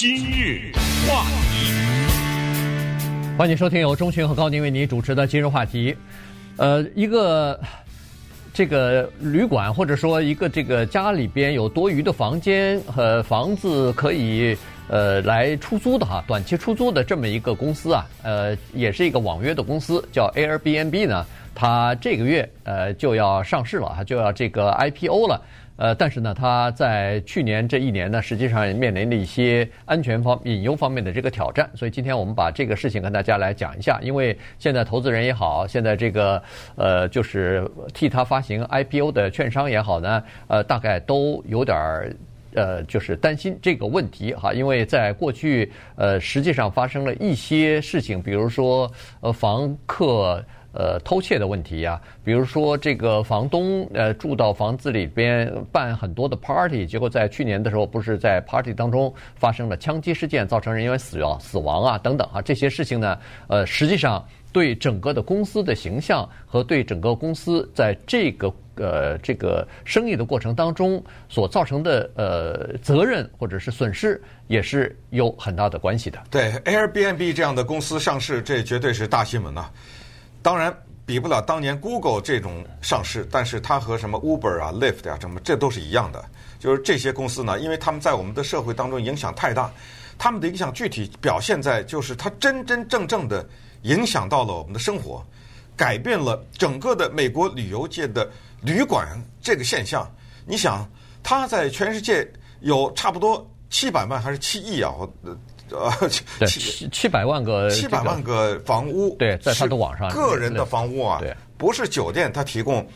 今日话题，欢迎收听由钟迅和高宁为您主持的今日话题。呃，一个这个旅馆或者说一个这个家里边有多余的房间和房子可以呃来出租的哈，短期出租的这么一个公司啊，呃，也是一个网约的公司，叫 Airbnb 呢，它这个月呃就要上市了，就要这个 IPO 了。呃，但是呢，它在去年这一年呢，实际上面临了一些安全方隐忧方面的这个挑战。所以今天我们把这个事情跟大家来讲一下。因为现在投资人也好，现在这个呃，就是替他发行 IPO 的券商也好呢，呃，大概都有点儿呃，就是担心这个问题哈。因为在过去呃，实际上发生了一些事情，比如说呃，房客。呃，偷窃的问题呀，比如说这个房东呃住到房子里边办很多的 party，结果在去年的时候不是在 party 当中发生了枪击事件，造成人员死亡死亡啊等等啊，这些事情呢，呃，实际上对整个的公司的形象和对整个公司在这个呃这个生意的过程当中所造成的呃责任或者是损失也是有很大的关系的。对 Airbnb 这样的公司上市，这绝对是大新闻呐。当然比不了当年 Google 这种上市，但是它和什么 Uber 啊、Lyft 啊什么，这都是一样的。就是这些公司呢，因为他们在我们的社会当中影响太大，他们的影响具体表现在就是它真真正正的影响到了我们的生活，改变了整个的美国旅游界的旅馆这个现象。你想，它在全世界有差不多七百万还是七亿啊？呃，七七百万个七百万个房屋，对，在他的网上，个人的房屋啊，对，不是酒店，他提供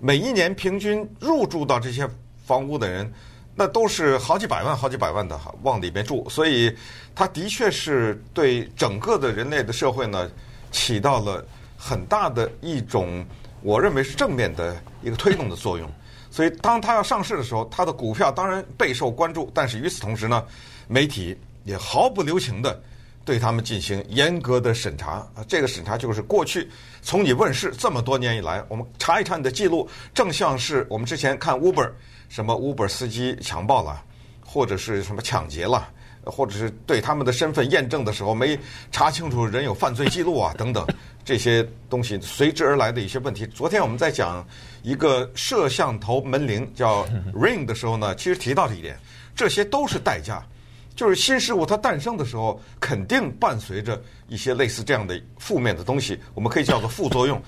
每一年平均入住到这些房屋的人，那都是好几百万、好几百万的往里面住，所以它的确是对整个的人类的社会呢起到了很大的一种，我认为是正面的一个推动的作用。所以当它要上市的时候，它的股票当然备受关注，但是与此同时呢，媒体。也毫不留情的对他们进行严格的审查啊！这个审查就是过去从你问世这么多年以来，我们查一查你的记录，正像是我们之前看 Uber，什么 Uber 司机强暴了，或者是什么抢劫了，或者是对他们的身份验证的时候没查清楚人有犯罪记录啊等等这些东西随之而来的一些问题。昨天我们在讲一个摄像头门铃叫 Ring 的时候呢，其实提到这一点，这些都是代价。就是新事物它诞生的时候，肯定伴随着一些类似这样的负面的东西，我们可以叫做副作用。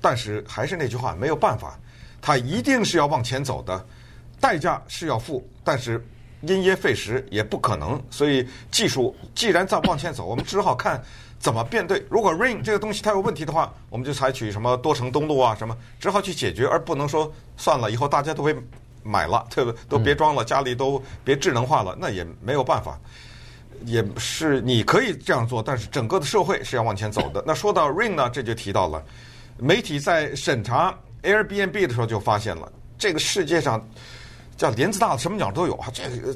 但是还是那句话，没有办法，它一定是要往前走的，代价是要付，但是因噎废食也不可能。所以技术既然在往前走，我们只好看怎么变对。如果 rain 这个东西它有问题的话，我们就采取什么多层登录啊什么，只好去解决，而不能说算了，以后大家都会。买了，对不对？都别装了，家里都别智能化了，那也没有办法。也是你可以这样做，但是整个的社会是要往前走的。那说到 Ring 呢，这就提到了媒体在审查 Airbnb 的时候就发现了，这个世界上叫林子大的什么鸟都有啊，这个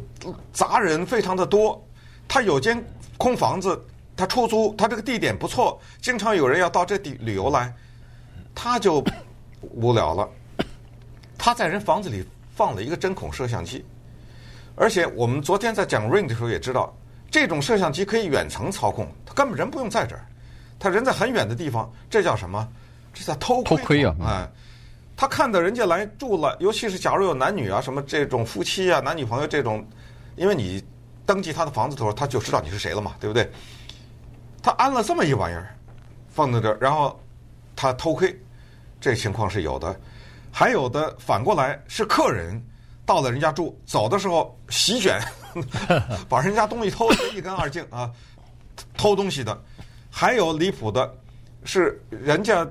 杂人非常的多。他有间空房子，他出租，他这个地点不错，经常有人要到这地旅游来，他就无聊了，他在人房子里。放了一个针孔摄像机，而且我们昨天在讲 Ring 的时候也知道，这种摄像机可以远程操控，他根本人不用在这儿，他人在很远的地方，这叫什么？这叫偷窥。偷窥啊！哎，他看到人家来住了，尤其是假如有男女啊，什么这种夫妻啊，男女朋友这种，因为你登记他的房子的时候，他就知道你是谁了嘛，对不对？他安了这么一玩意儿放在这儿，然后他偷窥，这情况是有的。还有的反过来是客人到了人家住，走的时候席卷，把人家东西偷得一干二净啊！偷东西的，还有离谱的，是人家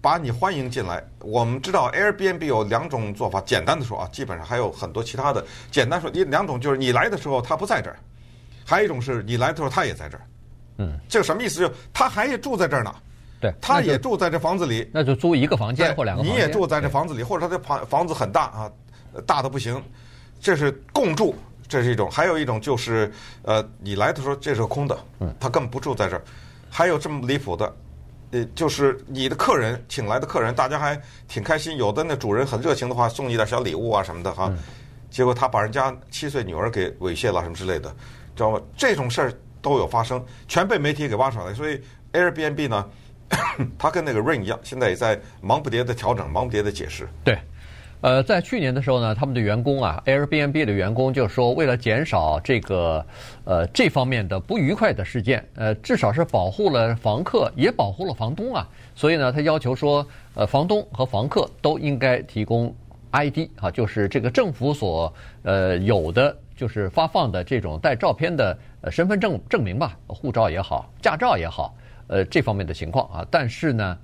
把你欢迎进来。我们知道 Airbnb 有两种做法，简单的说啊，基本上还有很多其他的。简单说，一两种就是你来的时候他不在这儿，还有一种是你来的时候他也在这儿。嗯，这个什么意思？就他还住在这儿呢。对，他也住在这房子里，那就租一个房间或两个房间。你也住在这房子里，或者他的房房子很大啊，大的不行，这是共住，这是一种。还有一种就是，呃，你来的时候这是空的，嗯，他根本不住在这儿。还有这么离谱的，呃，就是你的客人请来的客人，大家还挺开心，有的那主人很热情的话，送你点小礼物啊什么的哈。结果他把人家七岁女儿给猥亵了什么之类的，知道吗？这种事儿都有发生，全被媒体给挖出来。所以 Airbnb 呢，他跟那个 Ring 一样，现在也在忙不迭的调整，忙不迭的解释。对。呃，在去年的时候呢，他们的员工啊，Airbnb 的员工就说，为了减少这个呃这方面的不愉快的事件，呃，至少是保护了房客，也保护了房东啊。所以呢，他要求说，呃，房东和房客都应该提供 ID 啊，就是这个政府所呃有的，就是发放的这种带照片的呃身份证证明吧，护照也好，驾照也好，呃，这方面的情况啊。但是呢。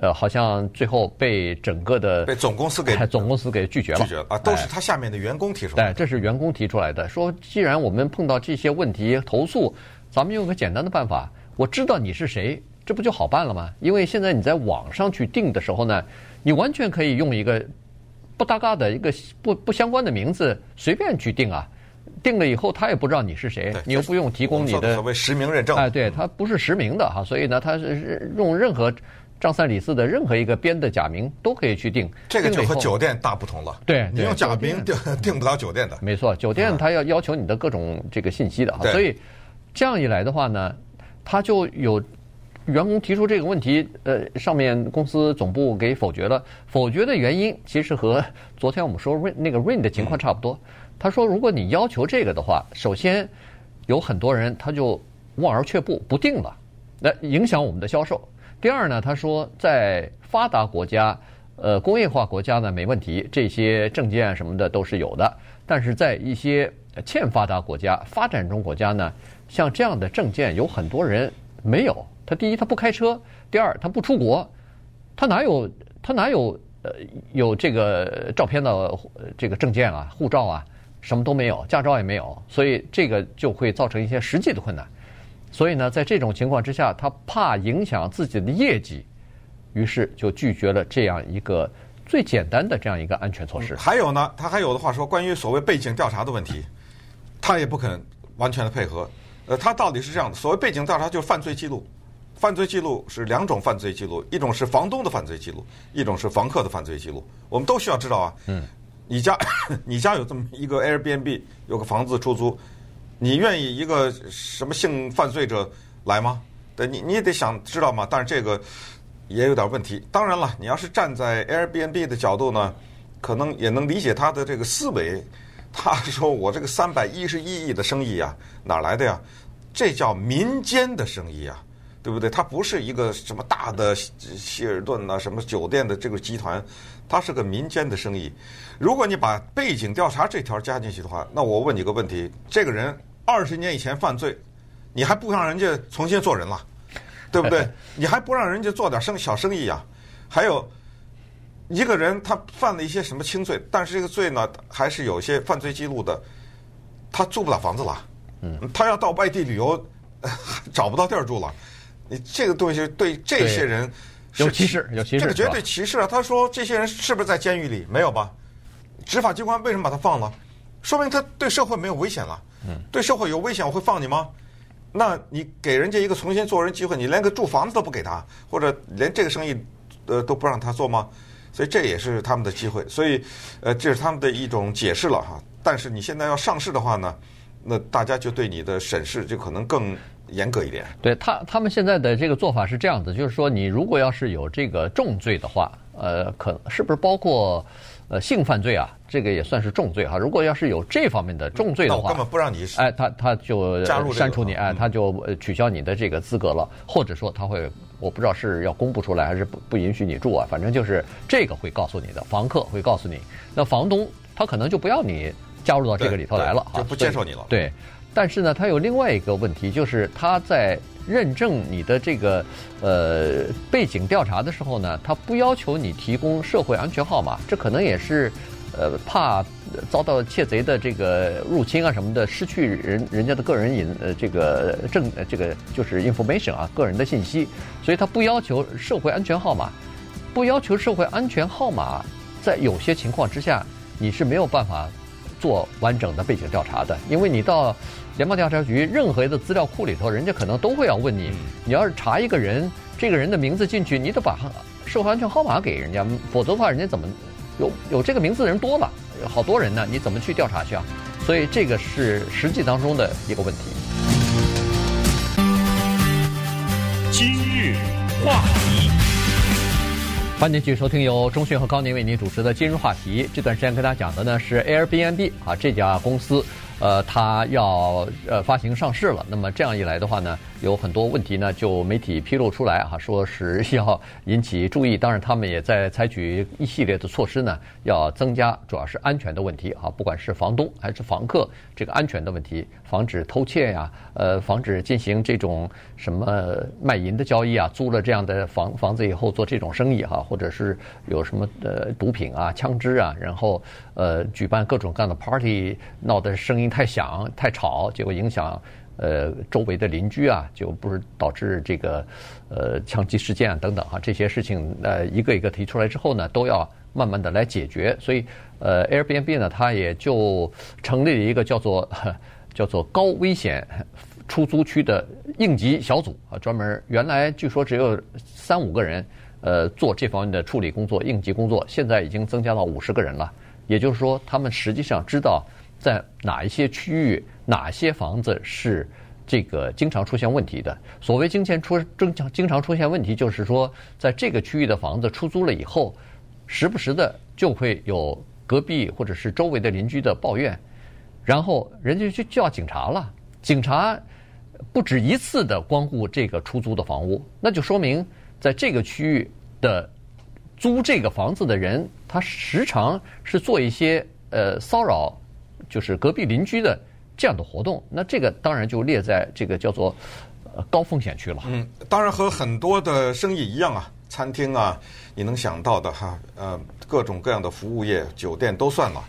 呃，好像最后被整个的被总公司给总公司给拒绝了，拒绝了啊，都是他下面的员工提出来的。对，这是员工提出来的，说既然我们碰到这些问题投诉，咱们用个简单的办法，我知道你是谁，这不就好办了吗？因为现在你在网上去订的时候呢，你完全可以用一个不搭嘎的一个不不相关的名字随便去订啊，订了以后他也不知道你是谁，你又不用提供你的所谓实名认证，哎，对，他不是实名的哈，所以呢，他是用任何。张三李四的任何一个编的假名都可以去订，这个就和酒店大不同了。对，你用假名订订 不了酒店的。没错，酒店他要要求你的各种这个信息的哈，所以这样一来的话呢，他就有员工提出这个问题，呃，上面公司总部给否决了。否决的原因其实和昨天我们说 Ring 那个 Ring 的情况差不多。他说，如果你要求这个的话，首先有很多人他就望而却步，不定了，那影响我们的销售。第二呢，他说在发达国家，呃，工业化国家呢没问题，这些证件什么的都是有的。但是在一些欠发达国家、发展中国家呢，像这样的证件有很多人没有。他第一他不开车，第二他不出国，他哪有他哪有呃有这个照片的这个证件啊、护照啊，什么都没有，驾照也没有，所以这个就会造成一些实际的困难。所以呢，在这种情况之下，他怕影响自己的业绩，于是就拒绝了这样一个最简单的这样一个安全措施。还有呢，他还有的话说，关于所谓背景调查的问题，他也不肯完全的配合。呃，他到底是这样的：所谓背景调查就是犯罪记录，犯罪记录是两种犯罪记录，一种是房东的犯罪记录，一种是房客的犯罪记录。我们都需要知道啊。嗯。你家 你家有这么一个 Airbnb，有个房子出租。你愿意一个什么性犯罪者来吗？对，你你也得想知道嘛。但是这个也有点问题。当然了，你要是站在 Airbnb 的角度呢，可能也能理解他的这个思维。他说：“我这个三百一十一亿的生意啊，哪来的呀？这叫民间的生意啊，对不对？它不是一个什么大的希尔顿啊，什么酒店的这个集团，它是个民间的生意。如果你把背景调查这条加进去的话，那我问你个问题：这个人。”二十年以前犯罪，你还不让人家重新做人了，对不对？你还不让人家做点生小生意呀？还有一个人他犯了一些什么轻罪，但是这个罪呢，还是有些犯罪记录的，他住不了房子了，嗯，他要到外地旅游，找不到地儿住了。你这个东西对这些人有歧视，有歧视，这个绝对歧视啊！他说这些人是不是在监狱里？没有吧？执法机关为什么把他放了？说明他对社会没有危险了。嗯，对社会有危险，我会放你吗？那你给人家一个重新做人机会，你连个住房子都不给他，或者连这个生意，呃，都不让他做吗？所以这也是他们的机会。所以，呃，这是他们的一种解释了哈。但是你现在要上市的话呢，那大家就对你的审视就可能更严格一点。对他，他们现在的这个做法是这样子，就是说，你如果要是有这个重罪的话，呃，可是不是包括？呃，性犯罪啊，这个也算是重罪哈。如果要是有这方面的重罪的话，根本不让你哎，他他就删除你，哎，他就取消你的这个资格了，或者说他会，我不知道是要公布出来还是不不允许你住啊，反正就是这个会告诉你的，房客会告诉你，那房东他可能就不要你加入到这个里头来了，就不接受你了。对，但是呢，他有另外一个问题，就是他在。认证你的这个呃背景调查的时候呢，他不要求你提供社会安全号码，这可能也是呃怕遭到窃贼的这个入侵啊什么的，失去人人家的个人隐呃这个证呃这个就是 information 啊个人的信息，所以他不要求社会安全号码，不要求社会安全号码，在有些情况之下你是没有办法做完整的背景调查的，因为你到。联邦调查局任何的资料库里头，人家可能都会要问你，你要是查一个人，这个人的名字进去，你得把社会安全号码给人家，否则的话，人家怎么有有这个名字的人多了，好多人呢，你怎么去调查去啊？所以这个是实际当中的一个问题。今日话题，欢迎继续收听由中迅和高宁为您主持的今日话题。这段时间跟大家讲的呢是 Airbnb 啊，这家公司。呃，它要呃发行上市了，那么这样一来的话呢，有很多问题呢，就媒体披露出来哈，说是要引起注意。当然，他们也在采取一系列的措施呢，要增加主要是安全的问题啊，不管是房东还是房客，这个安全的问题，防止偷窃呀，呃，防止进行这种什么卖淫的交易啊，租了这样的房房子以后做这种生意哈，或者是有什么呃毒品啊、枪支啊，然后呃举办各种各样的 party，闹的声音。太响太吵，结果影响呃周围的邻居啊，就不是导致这个呃枪击事件啊等等哈，这些事情呃一个一个提出来之后呢，都要慢慢的来解决。所以呃 Airbnb 呢，它也就成立了一个叫做叫做高危险出租区的应急小组啊，专门原来据说只有三五个人呃做这方面的处理工作应急工作，现在已经增加到五十个人了。也就是说，他们实际上知道。在哪一些区域，哪些房子是这个经常出现问题的？所谓经常出经常经常出现问题，就是说，在这个区域的房子出租了以后，时不时的就会有隔壁或者是周围的邻居的抱怨，然后人家就叫警察了。警察不止一次的光顾这个出租的房屋，那就说明在这个区域的租这个房子的人，他时常是做一些呃骚扰。就是隔壁邻居的这样的活动，那这个当然就列在这个叫做呃高风险区了。嗯，当然和很多的生意一样啊，餐厅啊，你能想到的哈，呃，各种各样的服务业、酒店都算了。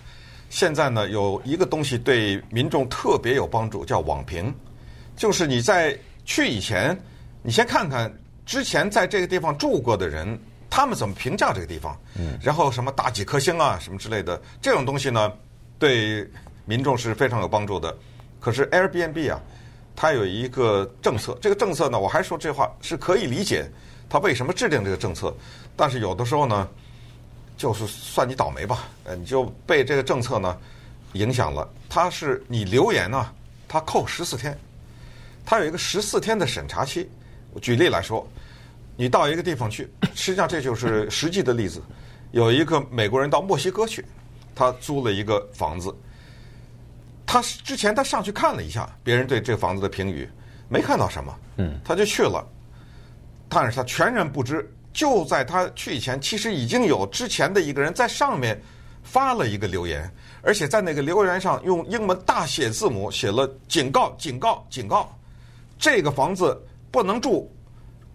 现在呢，有一个东西对民众特别有帮助，叫网评，就是你在去以前，你先看看之前在这个地方住过的人，他们怎么评价这个地方，嗯，然后什么打几颗星啊，什么之类的这种东西呢，对。民众是非常有帮助的，可是 Airbnb 啊，它有一个政策，这个政策呢，我还说这话是可以理解，它为什么制定这个政策，但是有的时候呢，就是算你倒霉吧，呃，你就被这个政策呢影响了。它是你留言呢，它扣十四天，它有一个十四天的审查期。举例来说，你到一个地方去，实际上这就是实际的例子，有一个美国人到墨西哥去，他租了一个房子。他之前他上去看了一下别人对这个房子的评语，没看到什么，嗯，他就去了，但是他全然不知，就在他去以前，其实已经有之前的一个人在上面发了一个留言，而且在那个留言上用英文大写字母写了警告、警告、警告，这个房子不能住，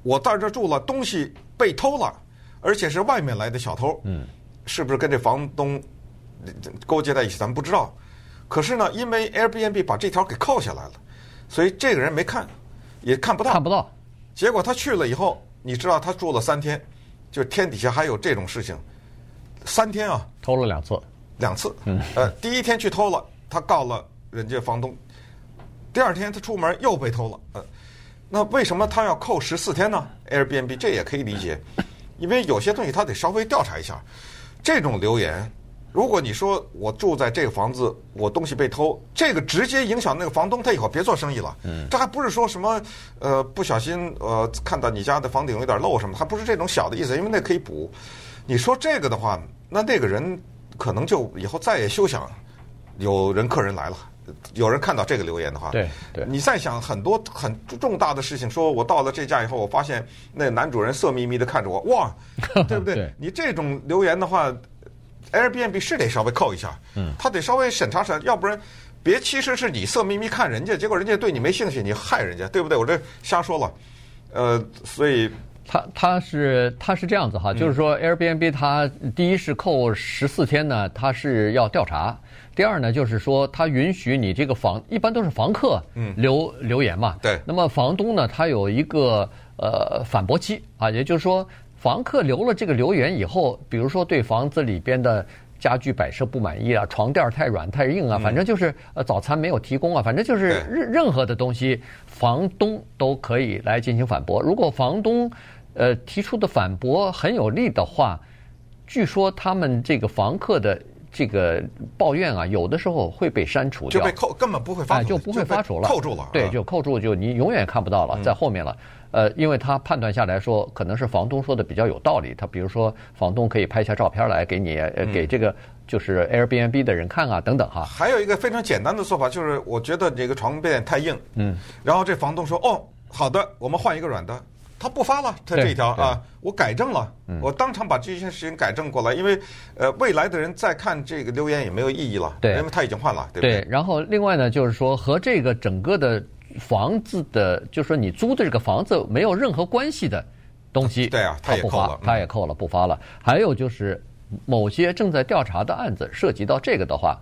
我在这住了，东西被偷了，而且是外面来的小偷，嗯，是不是跟这房东勾结在一起，咱们不知道。可是呢，因为 Airbnb 把这条给扣下来了，所以这个人没看，也看不到。看不到。结果他去了以后，你知道他住了三天，就天底下还有这种事情，三天啊，偷了两次，两次。嗯。呃，第一天去偷了，他告了人家房东。第二天他出门又被偷了。呃，那为什么他要扣十四天呢？Airbnb 这也可以理解，因为有些东西他得稍微调查一下，这种留言。如果你说我住在这个房子，我东西被偷，这个直接影响那个房东，他以后别做生意了。嗯，这还不是说什么呃不小心呃看到你家的房顶有点漏什么，他不是这种小的意思，因为那可以补。你说这个的话，那那个人可能就以后再也休想有人客人来了。有人看到这个留言的话，对对，你再想很多很重大的事情，说我到了这家以后，我发现那男主人色眯眯的看着我，哇，对不对？对你这种留言的话。Airbnb 是得稍微扣一下，嗯，他得稍微审查审查，要不然别其实是你色眯眯看人家，结果人家对你没兴趣，你害人家，对不对？我这瞎说了，呃，所以他他是他是这样子哈，就是说 Airbnb 他第一是扣十四天呢，他是要调查；第二呢，就是说他允许你这个房一般都是房客嗯。留留言嘛，对，那么房东呢，他有一个呃反驳期啊，也就是说。房客留了这个留言以后，比如说对房子里边的家具摆设不满意啊，床垫太软太硬啊，反正就是呃早餐没有提供啊，反正就是任任何的东西，房东都可以来进行反驳。如果房东呃提出的反驳很有力的话，据说他们这个房客的这个抱怨啊，有的时候会被删除掉，就被扣，根本不会发，就不会发出了，扣住了，对，就扣住，就你永远看不到了，在后面了。呃，因为他判断下来说，可能是房东说的比较有道理。他比如说，房东可以拍下照片来给你，给这个就是 Airbnb 的人看啊，等等哈。还有一个非常简单的做法，就是我觉得这个床垫太硬，嗯，然后这房东说，哦，好的，我们换一个软的。他不发了，他这一条啊，我改正了，我当场把这件事情改正过来，因为呃，未来的人再看这个留言也没有意义了，对，因为他已经换了，对不对？对。然后另外呢，就是说和这个整个的房子的，就是说你租的这个房子没有任何关系的东西，对啊，他也扣了，他也扣了，不发了。还有就是某些正在调查的案子涉及到这个的话，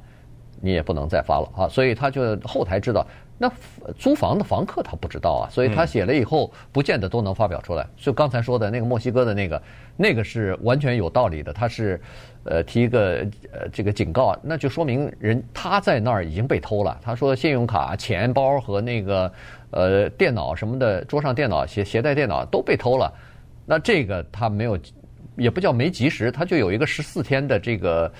你也不能再发了啊，所以他就后台知道。那租房的房客他不知道啊，所以他写了以后不见得都能发表出来。就刚才说的那个墨西哥的那个，那个是完全有道理的。他是，呃，提一个呃这个警告，那就说明人他在那儿已经被偷了。他说信用卡、钱包和那个呃电脑什么的，桌上电脑、携携带电脑都被偷了。那这个他没有，也不叫没及时，他就有一个十四天的这个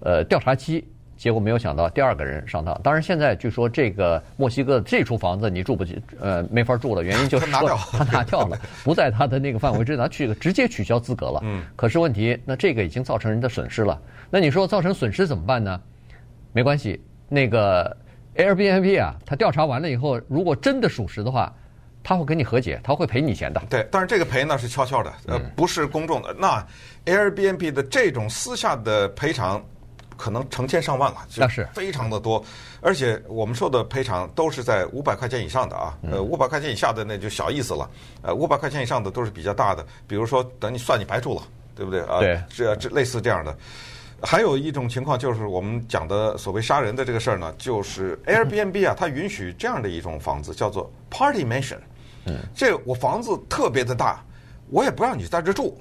呃调查期。结果没有想到第二个人上当。当然，现在据说这个墨西哥的这处房子你住不起，呃，没法住了。原因就是说他拿掉了，不在他的那个范围之内，他去直接取消资格了。嗯。可是问题，那这个已经造成人的损失了。那你说造成损失怎么办呢？没关系，那个 Airbnb 啊，他调查完了以后，如果真的属实的话，他会跟你和解，他会赔你钱的。对，但是这个赔呢是悄悄的，呃，不是公众的。那 Airbnb 的这种私下的赔偿。可能成千上万了，那是。非常的多，而且我们说的赔偿都是在五百块钱以上的啊，呃，五百块钱以下的那就小意思了，呃，五百块钱以上的都是比较大的，比如说等你算你白住了，对不对？啊？对，这这类似这样的，还有一种情况就是我们讲的所谓杀人的这个事儿呢，就是 Airbnb 啊，它允许这样的一种房子叫做 Party Mansion，嗯，这我房子特别的大，我也不让你在这住。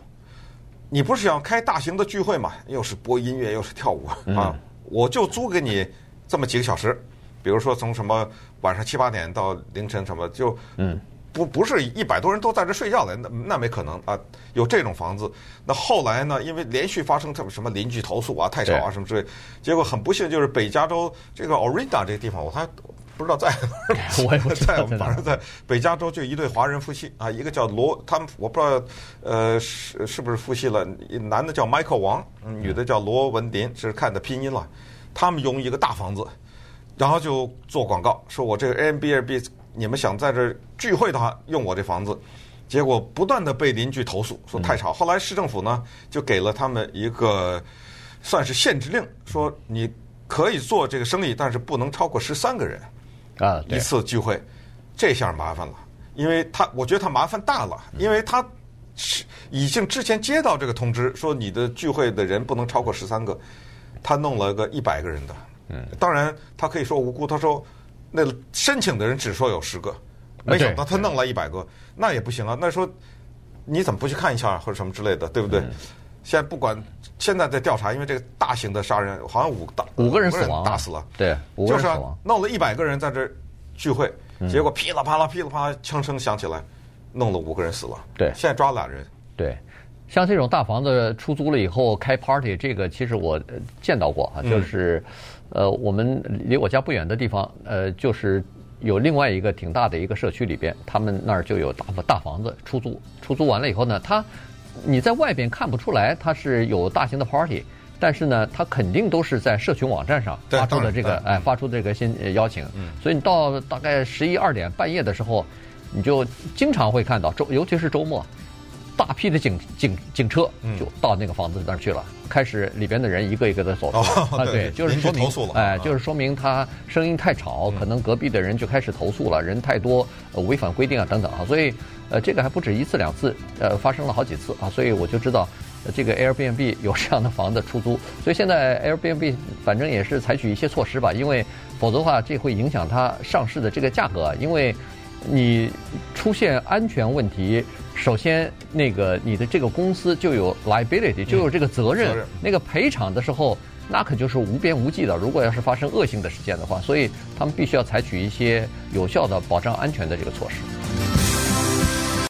你不是想开大型的聚会嘛？又是播音乐，又是跳舞啊！我就租给你这么几个小时，比如说从什么晚上七八点到凌晨什么，就嗯，不不是一百多人都在这睡觉的，那那没可能啊！有这种房子，那后来呢？因为连续发生什么什么邻居投诉啊、太吵啊什么之类，结果很不幸就是北加州这个 Orinda 这个地方，我还。不知道在 我也不知道在，反正在北加州就一对华人夫妻啊，一个叫罗，他们我不知道呃是是不是夫妻了，男的叫 Michael 王，女的叫罗文林，这是看的拼音了。他们拥一个大房子，然后就做广告，说我这个 Airbnb 你们想在这聚会的话，用我这房子，结果不断的被邻居投诉说太吵。后来市政府呢就给了他们一个算是限制令，说你可以做这个生意，但是不能超过十三个人。啊，一次聚会，这下麻烦了，因为他我觉得他麻烦大了，因为他是已经之前接到这个通知，说你的聚会的人不能超过十三个，他弄了个一百个人的，嗯，当然他可以说无辜，他说那申请的人只说有十个，没想到他弄了一百个，那也不行啊，那说你怎么不去看一下或者什么之类的，对不对？现在不管现在在调查，因为这个大型的杀人，好像五大五个人死亡，打死了，对，五个人死亡，就是弄了一百个人在这聚会，结果噼里啪啦噼里啪啦枪声响起来，弄了五个人死了。对，现在抓了俩人。对，像这种大房子出租了以后开 party，这个其实我见到过啊，就是呃，我们离我家不远的地方，呃，就是有另外一个挺大的一个社区里边，他们那儿就有大大房子出租，出租完了以后呢，他。你在外边看不出来，它是有大型的 party，但是呢，它肯定都是在社群网站上发出的这个，哎，发出这个新邀请。所以你到大概十一二点半夜的时候，你就经常会看到周，尤其是周末，大批的警警警车就到那个房子那儿去了，开始里边的人一个一个的走。出啊，对，就是说明，哎，就是说明他声音太吵，可能隔壁的人就开始投诉了，人太多，违反规定啊等等啊，所以。呃，这个还不止一次两次，呃，发生了好几次啊，所以我就知道，呃，这个 Airbnb 有这样的房子出租，所以现在 Airbnb 反正也是采取一些措施吧，因为否则的话，这会影响它上市的这个价格，因为你出现安全问题，首先那个你的这个公司就有 liability，就有这个责任，那个赔偿的时候，那可就是无边无际的。如果要是发生恶性的事件的话，所以他们必须要采取一些有效的保障安全的这个措施。